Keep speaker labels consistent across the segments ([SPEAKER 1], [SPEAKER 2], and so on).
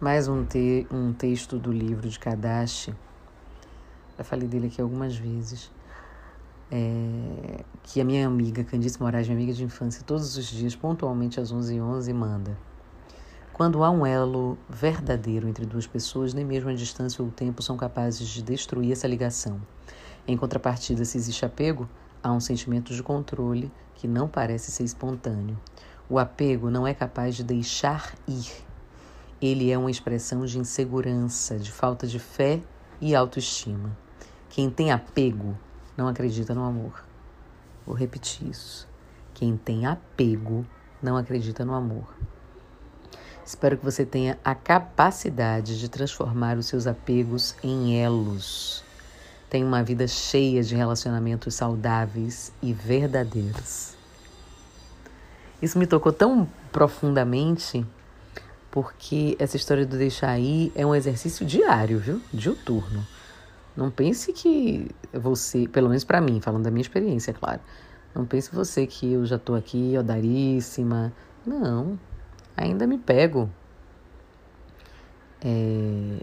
[SPEAKER 1] Mais um, te um texto do livro de Kadashi. Já falei dele aqui algumas vezes. É, que a minha amiga Candice Moraes, minha amiga de infância, todos os dias, pontualmente às 11h11, manda. Quando há um elo verdadeiro entre duas pessoas, nem mesmo a distância ou o tempo são capazes de destruir essa ligação. Em contrapartida, se existe apego, há um sentimento de controle que não parece ser espontâneo. O apego não é capaz de deixar ir. Ele é uma expressão de insegurança, de falta de fé e autoestima. Quem tem apego não acredita no amor. Vou repetir isso. Quem tem apego não acredita no amor. Espero que você tenha a capacidade de transformar os seus apegos em elos. Tenha uma vida cheia de relacionamentos saudáveis e verdadeiros. Isso me tocou tão profundamente porque essa história do deixar ir é um exercício diário, viu? Diuturno. Não pense que você, pelo menos para mim, falando da minha experiência, é claro. Não pense você que eu já tô aqui odaríssima. Não, ainda me pego é,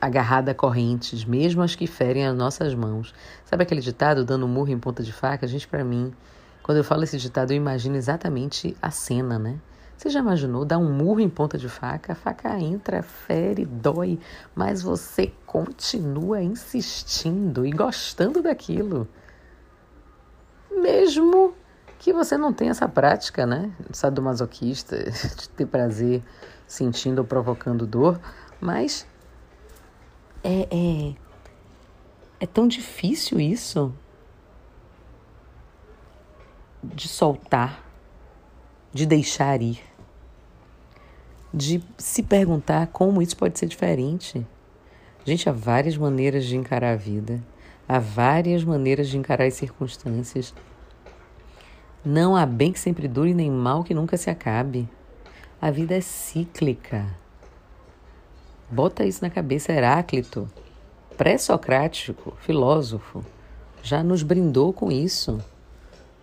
[SPEAKER 1] agarrada a correntes, mesmo as que ferem as nossas mãos. Sabe aquele ditado, dando murro em ponta de faca? Gente, para mim, quando eu falo esse ditado, eu imagino exatamente a cena, né? Você já imaginou dar um murro em ponta de faca? A faca entra, fere, dói, mas você continua insistindo e gostando daquilo. Mesmo que você não tenha essa prática, né? Sadomasoquista, de ter prazer sentindo ou provocando dor, mas é, é, é tão difícil isso de soltar, de deixar ir, de se perguntar como isso pode ser diferente. Gente, há várias maneiras de encarar a vida, há várias maneiras de encarar as circunstâncias. Não há bem que sempre dure, nem mal que nunca se acabe. A vida é cíclica. Bota isso na cabeça, Heráclito, pré-socrático, filósofo, já nos brindou com isso,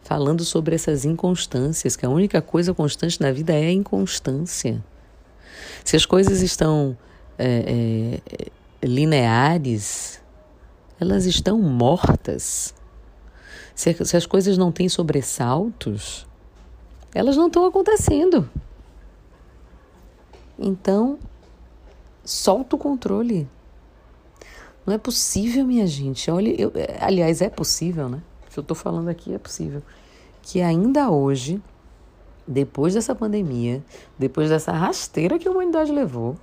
[SPEAKER 1] falando sobre essas inconstâncias, que a única coisa constante na vida é a inconstância. Se as coisas estão é, é, lineares, elas estão mortas. Se, se as coisas não têm sobressaltos, elas não estão acontecendo. Então, solta o controle. Não é possível, minha gente. Olha, eu, aliás, é possível, né? Que eu estou falando aqui é possível. Que ainda hoje, depois dessa pandemia, depois dessa rasteira que a humanidade levou,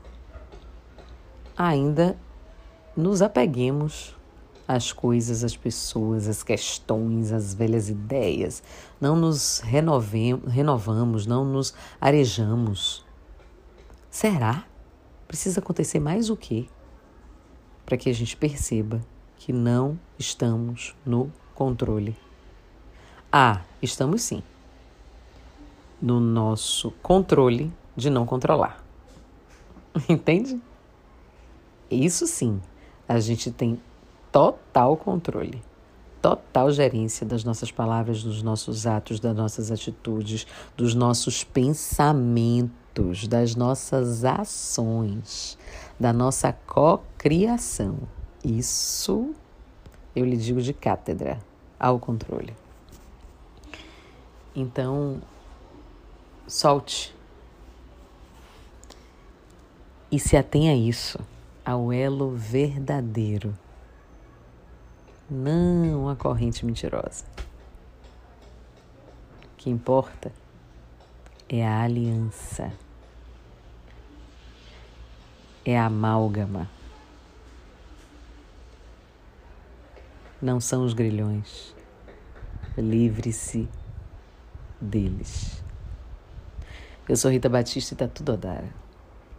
[SPEAKER 1] ainda nos apeguemos às coisas, às pessoas, às questões, às velhas ideias. Não nos renovemos, renovamos, não nos arejamos. Será? Precisa acontecer mais o quê? Para que a gente perceba que não estamos no controle. Ah, estamos sim. No nosso controle de não controlar. Entende? Isso sim, a gente tem total controle, total gerência das nossas palavras, dos nossos atos, das nossas atitudes, dos nossos pensamentos das nossas ações, da nossa cocriação. Isso eu lhe digo de cátedra ao controle. Então, solte e se atenha a isso, ao elo verdadeiro, não a corrente mentirosa. O que importa é a aliança, é a amálgama. Não são os grilhões. Livre-se deles. Eu sou Rita Batista e tá tudo Odara.